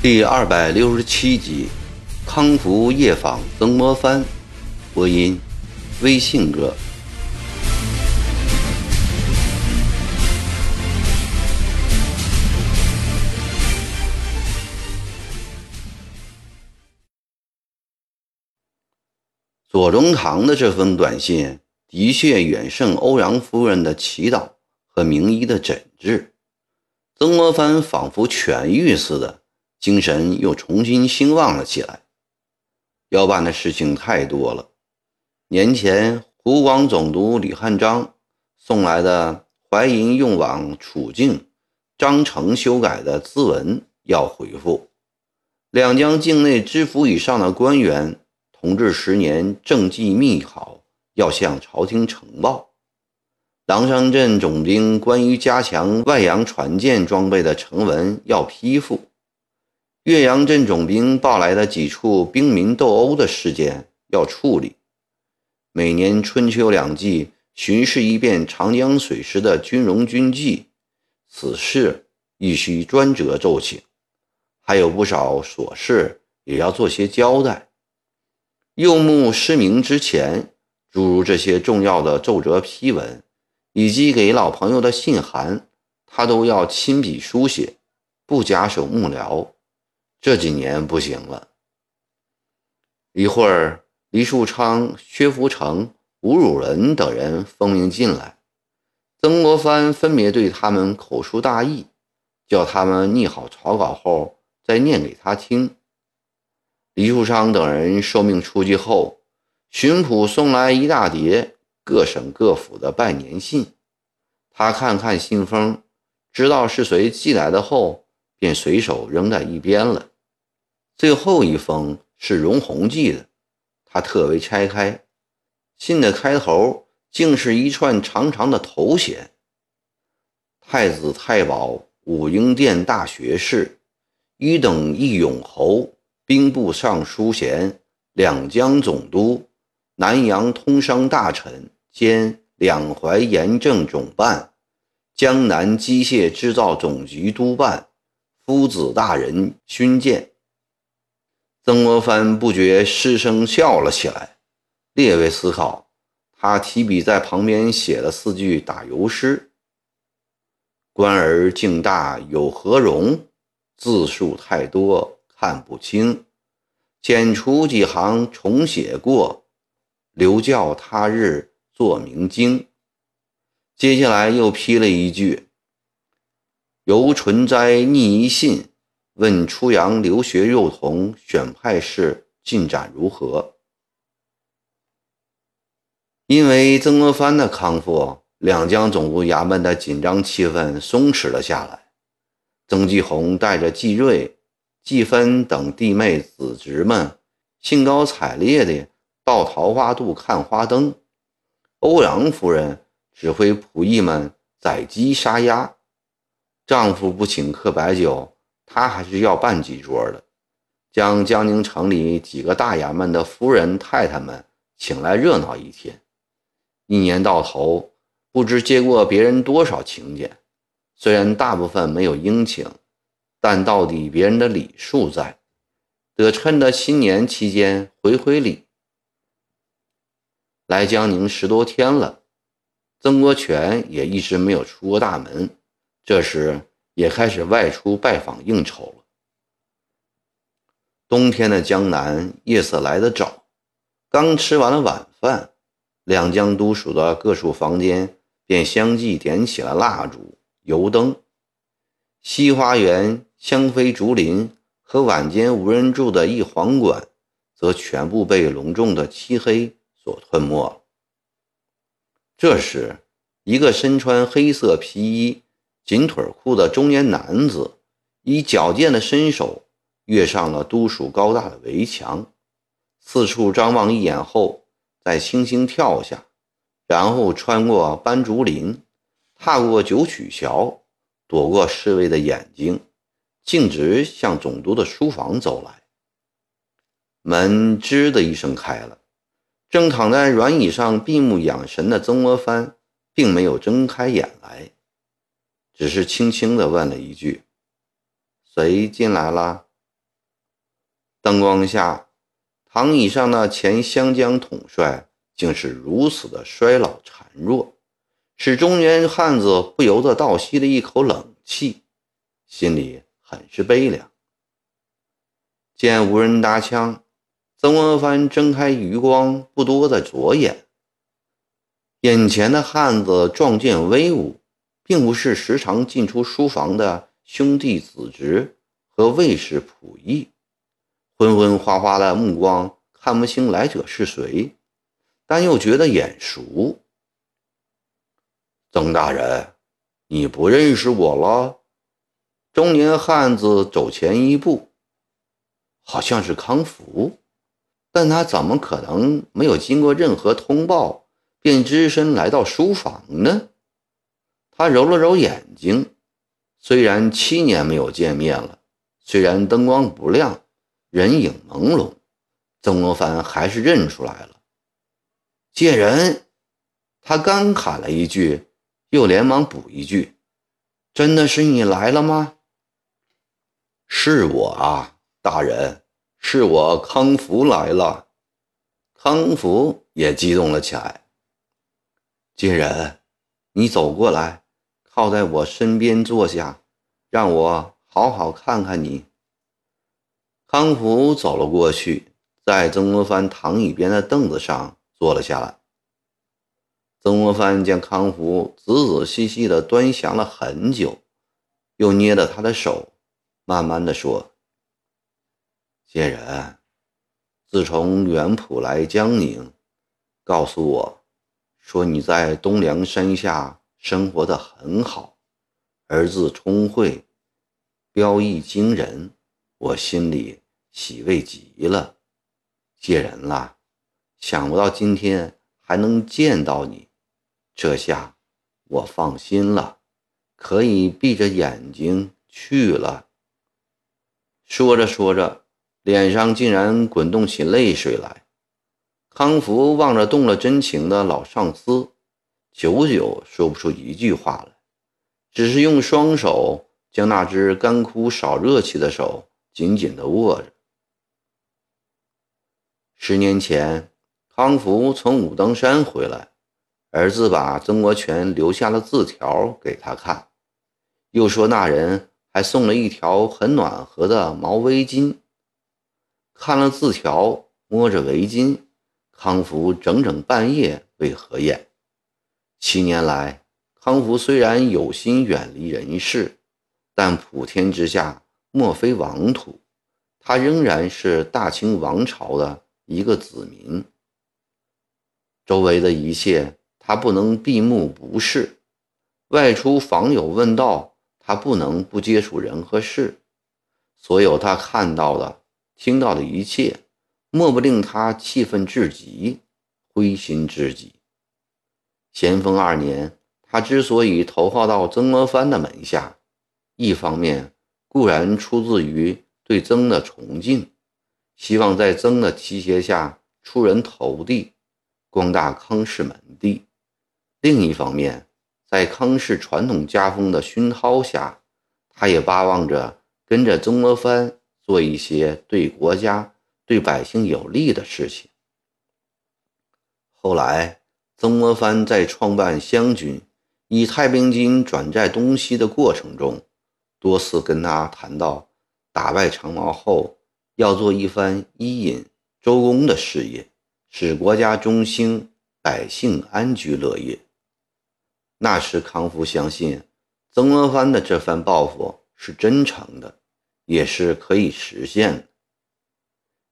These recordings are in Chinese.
第二百六十七集，康福夜访曾国藩，播音，微信哥。左宗棠的这封短信的确远胜欧阳夫人的祈祷和名医的诊治，曾国藩仿佛痊愈似的。精神又重新兴旺了起来。要办的事情太多了。年前湖广总督李汉章送来的淮银用往楚境章程修改的字文要回复。两江境内知府以上的官员同治十年政绩密考要向朝廷呈报。狼山镇总兵关于加强外洋船舰装备的呈文要批复。岳阳镇总兵报来的几处兵民斗殴的事件要处理。每年春秋两季巡视一遍长江水师的军容军纪，此事亦需专责奏请。还有不少琐事也要做些交代。右目失明之前，诸如这些重要的奏折批文，以及给老朋友的信函，他都要亲笔书写，不假手幕僚。这几年不行了。一会儿，黎树昌、薛福成、吴汝仁等人奉命进来，曾国藩分别对他们口述大意，叫他们拟好草稿后再念给他听。黎树昌等人受命出去后，巡捕送来一大叠各省各府的拜年信，他看看信封，知道是谁寄来的后。便随手扔在一边了。最后一封是荣鸿寄的，他特为拆开，信的开头竟是一串长长的头衔：“太子太保武英殿大学士，一等一勇侯，兵部尚书衔，两江总督，南阳通商大臣兼两淮盐政总办，江南机械制造总局督办。”夫子大人勋鉴，曾国藩不觉失声笑了起来。略微思考，他提笔在旁边写了四句打油诗：“官儿敬大有何容？字数太多看不清，剪除几行重写过，留教他日作明经。”接下来又批了一句。由纯斋逆一信，问出洋留学幼童选派事进展如何？因为曾国藩的康复，两江总督衙门的紧张气氛松弛了下来。曾纪红带着季瑞、季芬等弟妹子侄们，兴高采烈地到桃花渡看花灯。欧阳夫人指挥仆役们宰鸡杀鸭。丈夫不请客摆酒，她还是要办几桌的，将江宁城里几个大衙门的夫人太太们请来热闹一天。一年到头，不知接过别人多少请柬，虽然大部分没有应请，但到底别人的礼数在，得趁着新年期间回回礼。来江宁十多天了，曾国荃也一直没有出过大门。这时也开始外出拜访应酬了。冬天的江南夜色来得早，刚吃完了晚饭，两江都署的各处房间便相继点起了蜡烛、油灯。西花园、香妃竹林和晚间无人住的一皇馆，则全部被隆重的漆黑所吞没。这时，一个身穿黑色皮衣。紧腿裤的中年男子以矫健的身手跃上了都署高大的围墙，四处张望一眼后，再轻轻跳下，然后穿过斑竹林，踏过九曲桥，躲过侍卫的眼睛，径直向总督的书房走来。门吱的一声开了，正躺在软椅上闭目养神的曾国藩，并没有睁开眼来，只是轻轻地问了一句：“谁进来了？”灯光下，躺椅上的前湘江统帅竟是如此的衰老孱弱，使中原汉子不由得倒吸了一口冷气，心里很是悲凉。见无人搭腔，曾国藩睁开余光不多的左眼，眼前的汉子壮健威武，并不是时常进出书房的兄弟子侄和卫士仆役。昏昏花花的目光看不清来者是谁，但又觉得眼熟。曾大人，你不认识我了？中年汉子走前一步，好像是康福，但他怎么可能没有经过任何通报便只身来到书房呢？他揉了揉眼睛，虽然七年没有见面了，虽然灯光不亮。人影朦胧，曾国藩还是认出来了。借人，他刚喊了一句，又连忙补一句：“真的是你来了吗？”“是我啊，大人，是我康福来了。”康福也激动了起来。借人，你走过来，靠在我身边坐下，让我好好看看你。康福走了过去，在曾国藩躺椅边的凳子上坐了下来。曾国藩见康福仔仔细细地端详了很久，又捏着他的手，慢慢的说：“谢人，自从袁普来江宁，告诉我，说你在东梁山下生活得很好，儿子聪慧，标艺惊人。”我心里喜慰极了，借人了，想不到今天还能见到你，这下我放心了，可以闭着眼睛去了。说着说着，脸上竟然滚动起泪水来。康福望着动了真情的老上司，久久说不出一句话来，只是用双手将那只干枯少热气的手。紧紧地握着。十年前，康福从武当山回来，儿子把曾国荃留下了字条给他看，又说那人还送了一条很暖和的毛围巾。看了字条，摸着围巾，康福整整半夜未合眼。七年来，康福虽然有心远离人世，但普天之下。莫非王土，他仍然是大清王朝的一个子民。周围的一切，他不能闭目不视；外出访友问道，他不能不接触人和事。所有他看到的、听到的一切，莫不令他气愤至极、灰心至极。咸丰二年，他之所以投靠到曾国藩的门下，一方面。固然出自于对曾的崇敬，希望在曾的提携下出人头地，光大康氏门第；另一方面，在康氏传统家风的熏陶下，他也巴望着跟着曾国藩做一些对国家、对百姓有利的事情。后来，曾国藩在创办湘军，以太平军转战东西的过程中。多次跟他谈到打败长毛后要做一番伊尹、周公的事业，使国家中兴，百姓安居乐业。那时康福相信曾国藩的这番抱负是真诚的，也是可以实现的。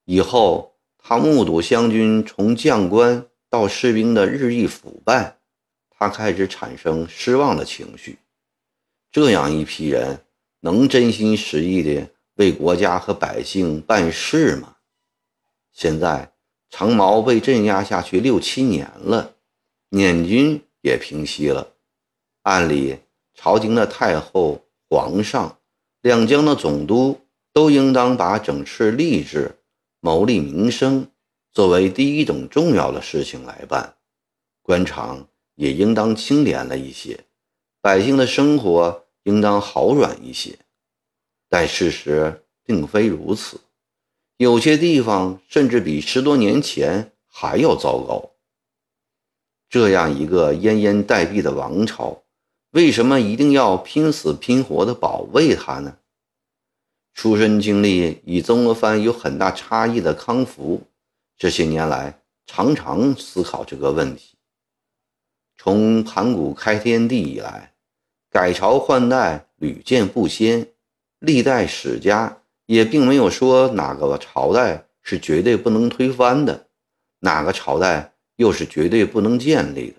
以后他目睹湘军从将官到士兵的日益腐败，他开始产生失望的情绪。这样一批人。能真心实意的为国家和百姓办事吗？现在长毛被镇压下去六七年了，捻军也平息了。按理，朝廷的太后、皇上、两江的总督都应当把整治吏治、谋利民生作为第一种重要的事情来办，官场也应当清廉了一些，百姓的生活应当好软一些。但事实并非如此，有些地方甚至比十多年前还要糟糕。这样一个奄奄待毙的王朝，为什么一定要拼死拼活地保卫他呢？出身经历与曾国藩有很大差异的康福，这些年来常常思考这个问题。从盘古开天地以来，改朝换代屡见不鲜。历代史家也并没有说哪个朝代是绝对不能推翻的，哪个朝代又是绝对不能建立的。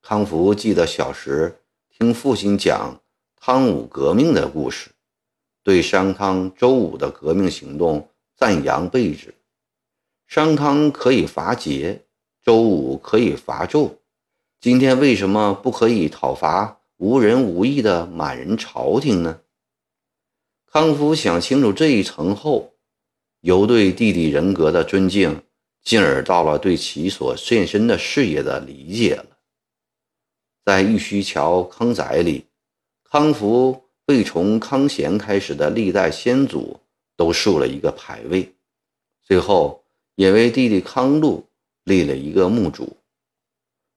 康福记得小时听父亲讲汤武革命的故事，对商汤、周武的革命行动赞扬备至。商汤可以伐桀，周武可以伐纣，今天为什么不可以讨伐无仁无义的满人朝廷呢？康夫想清楚这一层后，由对弟弟人格的尊敬，进而到了对其所献身的事业的理解了。在玉虚桥康宅里，康福为从康贤开始的历代先祖都竖了一个牌位，最后也为弟弟康禄立了一个墓主。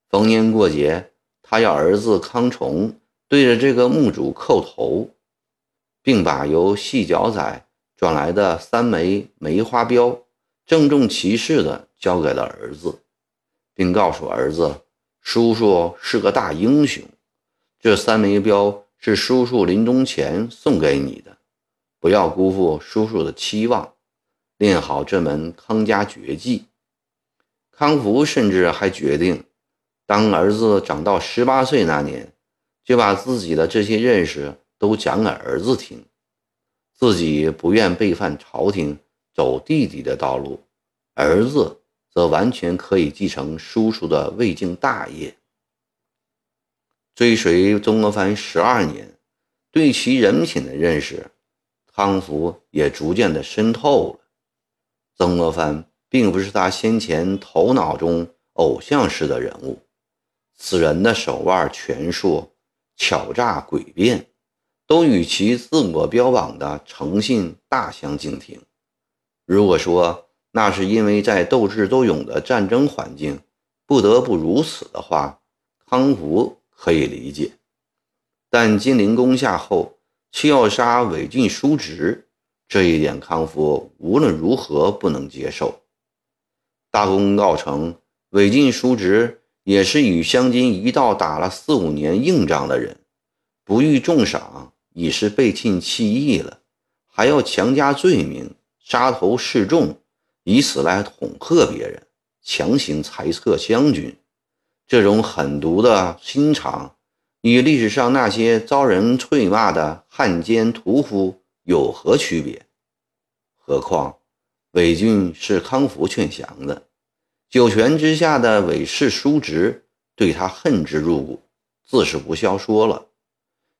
逢年过节，他要儿子康崇对着这个墓主叩头。并把由细脚仔转来的三枚梅花镖郑重其事地交给了儿子，并告诉儿子：“叔叔是个大英雄，这三枚镖是叔叔临终前送给你的，不要辜负叔叔的期望，练好这门康家绝技。”康福甚至还决定，当儿子长到十八岁那年，就把自己的这些认识。都讲给儿子听，自己不愿背叛朝廷，走弟弟的道路，儿子则完全可以继承叔叔的魏晋大业。追随曾国藩十二年，对其人品的认识，康福也逐渐的深透了。曾国藩并不是他先前头脑中偶像式的人物，此人的手腕权术巧诈诡辩。都与其自我标榜的诚信大相径庭。如果说那是因为在斗智斗勇的战争环境不得不如此的话，康福可以理解。但金陵攻下后却要杀韦俊叔侄，这一点康福无论如何不能接受。大功告成，韦俊叔侄也是与湘军一道打了四五年硬仗的人，不遇重赏。已是背信弃义了，还要强加罪名，杀头示众，以此来恐吓别人，强行裁撤湘军。这种狠毒的心肠，与历史上那些遭人唾骂的汉奸屠夫有何区别？何况韦俊是康福劝降的，九泉之下的韦氏叔侄对他恨之入骨，自是不消说了。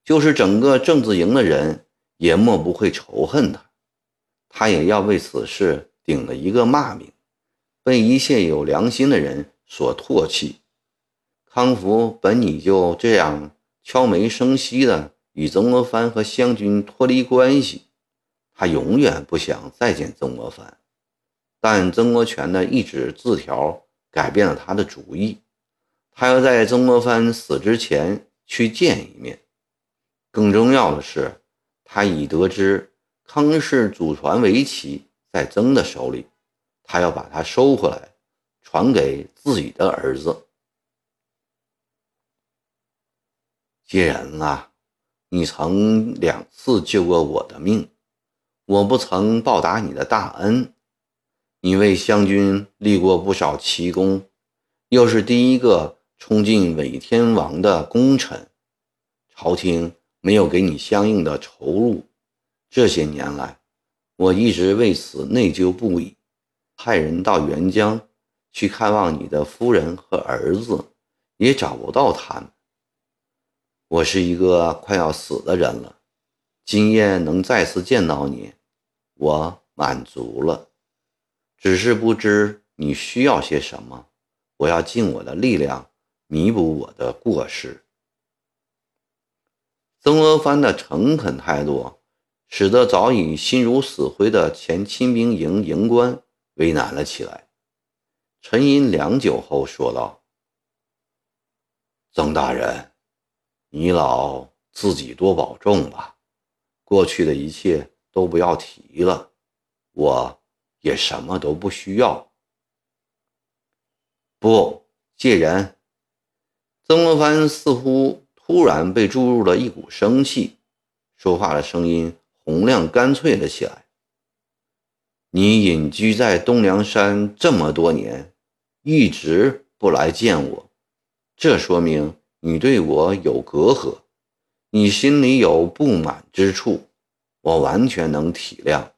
就是整个政治营的人也莫不会仇恨他，他也要为此事顶了一个骂名，被一切有良心的人所唾弃。康福本已就这样悄没声息的与曾国藩和湘军脱离关系，他永远不想再见曾国藩。但曾国荃的一纸字条改变了他的主意，他要在曾国藩死之前去见一面。更重要的是，他已得知康氏祖传围棋在曾的手里，他要把它收回来，传给自己的儿子。既然啊，你曾两次救过我的命，我不曾报答你的大恩。你为湘军立过不少奇功，又是第一个冲进伪天王的功臣，朝廷。没有给你相应的酬禄，这些年来，我一直为此内疚不已，派人到沅江去看望你的夫人和儿子，也找不到他们。我是一个快要死的人了，今夜能再次见到你，我满足了。只是不知你需要些什么，我要尽我的力量弥补我的过失。曾国藩的诚恳态度，使得早已心如死灰的前亲兵营营官为难了起来。沉吟良久后，说道：“曾大人，你老自己多保重吧。过去的一切都不要提了，我也什么都不需要。”不，借人。曾国藩似乎突然被注入了一股生气，说话的声音洪亮干脆了起来。你隐居在东梁山这么多年。一直不来见我，这说明你对我有隔阂，你心里有不满之处，我完全能体谅。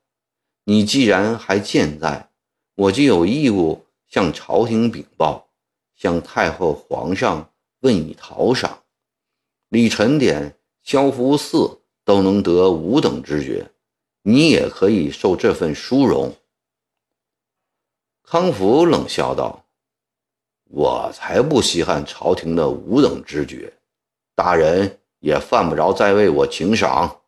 你既然还健在，我就有义务向朝廷禀报，向太后、皇上问以讨赏。李晨典、萧福寺都能得五等之爵，你也可以受这份殊荣。康福冷笑道。我才不稀罕朝廷的五等之爵，大人也犯不着再为我请赏。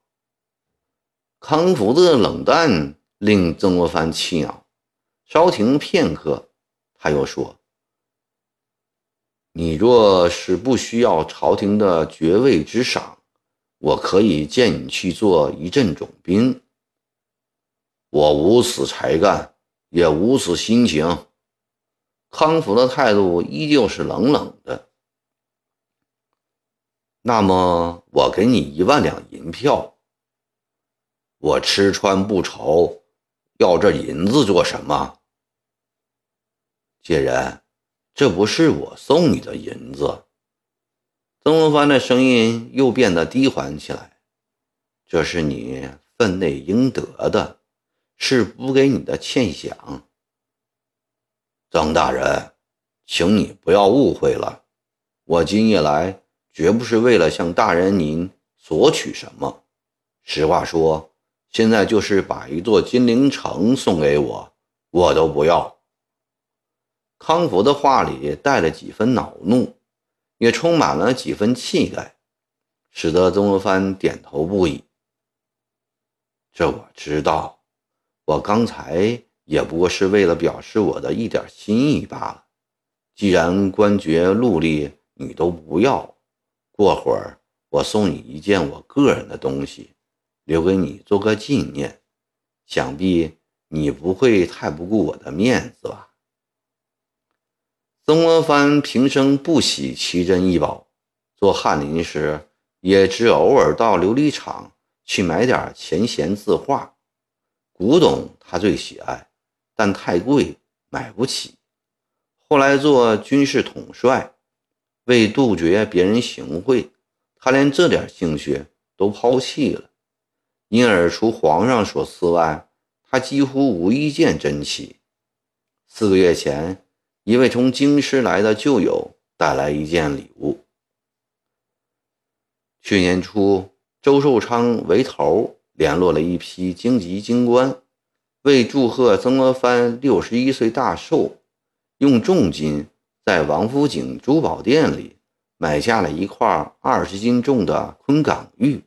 康福的冷淡令曾国藩气恼，稍停片刻，他又说：“你若是不需要朝廷的爵位之赏，我可以荐你去做一镇总兵。我无此才干，也无此心情。”康福的态度依旧是冷冷的。那么，我给你一万两银票。我吃穿不愁，要这银子做什么？介人，这不是我送你的银子。曾国藩的声音又变得低缓起来。这是你分内应得的，是补给你的欠饷。曾大人，请你不要误会了，我今夜来绝不是为了向大人您索取什么。实话说，现在就是把一座金陵城送给我，我都不要。康福的话里带了几分恼怒，也充满了几分气概，使得曾国藩点头不已。这我知道，我刚才。也不过是为了表示我的一点心意罢了。既然官爵禄吏你都不要，过会儿我送你一件我个人的东西，留给你做个纪念。想必你不会太不顾我的面子吧？曾国藩平生不喜奇珍异宝，做翰林时也只偶尔到琉璃厂去买点钱闲字画，古董他最喜爱。但太贵，买不起。后来做军事统帅，为杜绝别人行贿，他连这点兴趣都抛弃了。因而，除皇上所赐外，他几乎无一件珍奇。四个月前，一位从京师来的旧友带来一件礼物。去年初，周寿昌为头联络了一批京籍京官。为祝贺曾国藩六十一岁大寿，用重金在王府井珠宝店里买下了一块二十斤重的昆岗玉，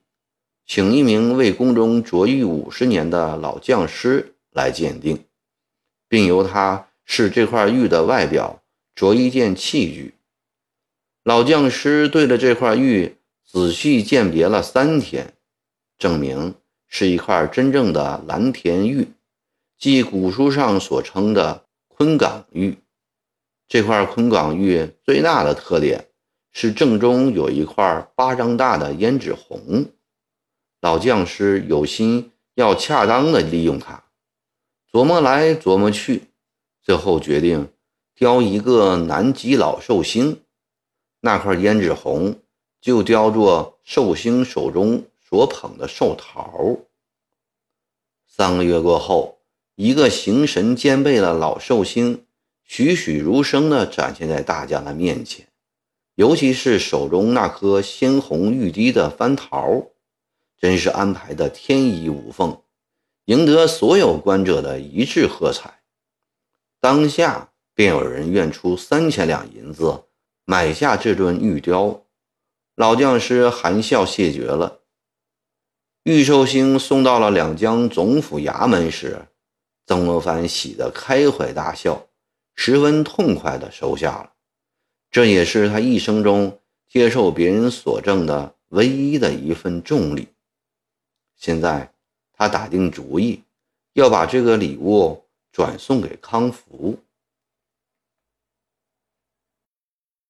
请一名为宫中琢玉五十年的老匠师来鉴定，并由他是这块玉的外表，着一件器具。老匠师对着这块玉仔细鉴别了三天，证明是一块真正的蓝田玉。即古书上所称的昆岗玉，这块昆岗玉最大的特点是正中有一块巴掌大的胭脂红。老匠师有心要恰当的利用它，琢磨来琢磨去，最后决定雕一个南极老寿星，那块胭脂红就雕作寿星手中所捧的寿桃。三个月过后。一个形神兼备的老寿星，栩栩如生地展现在大家的面前。尤其是手中那颗鲜红欲滴的番桃，真是安排的天衣无缝，赢得所有观者的一致喝彩。当下便有人愿出三千两银子买下这尊玉雕。老匠师含笑谢绝了。玉寿星送到了两江总府衙门时，曾国藩喜得开怀大笑，十分痛快地收下了。这也是他一生中接受别人所赠的唯一的一份重礼。现在，他打定主意要把这个礼物转送给康福。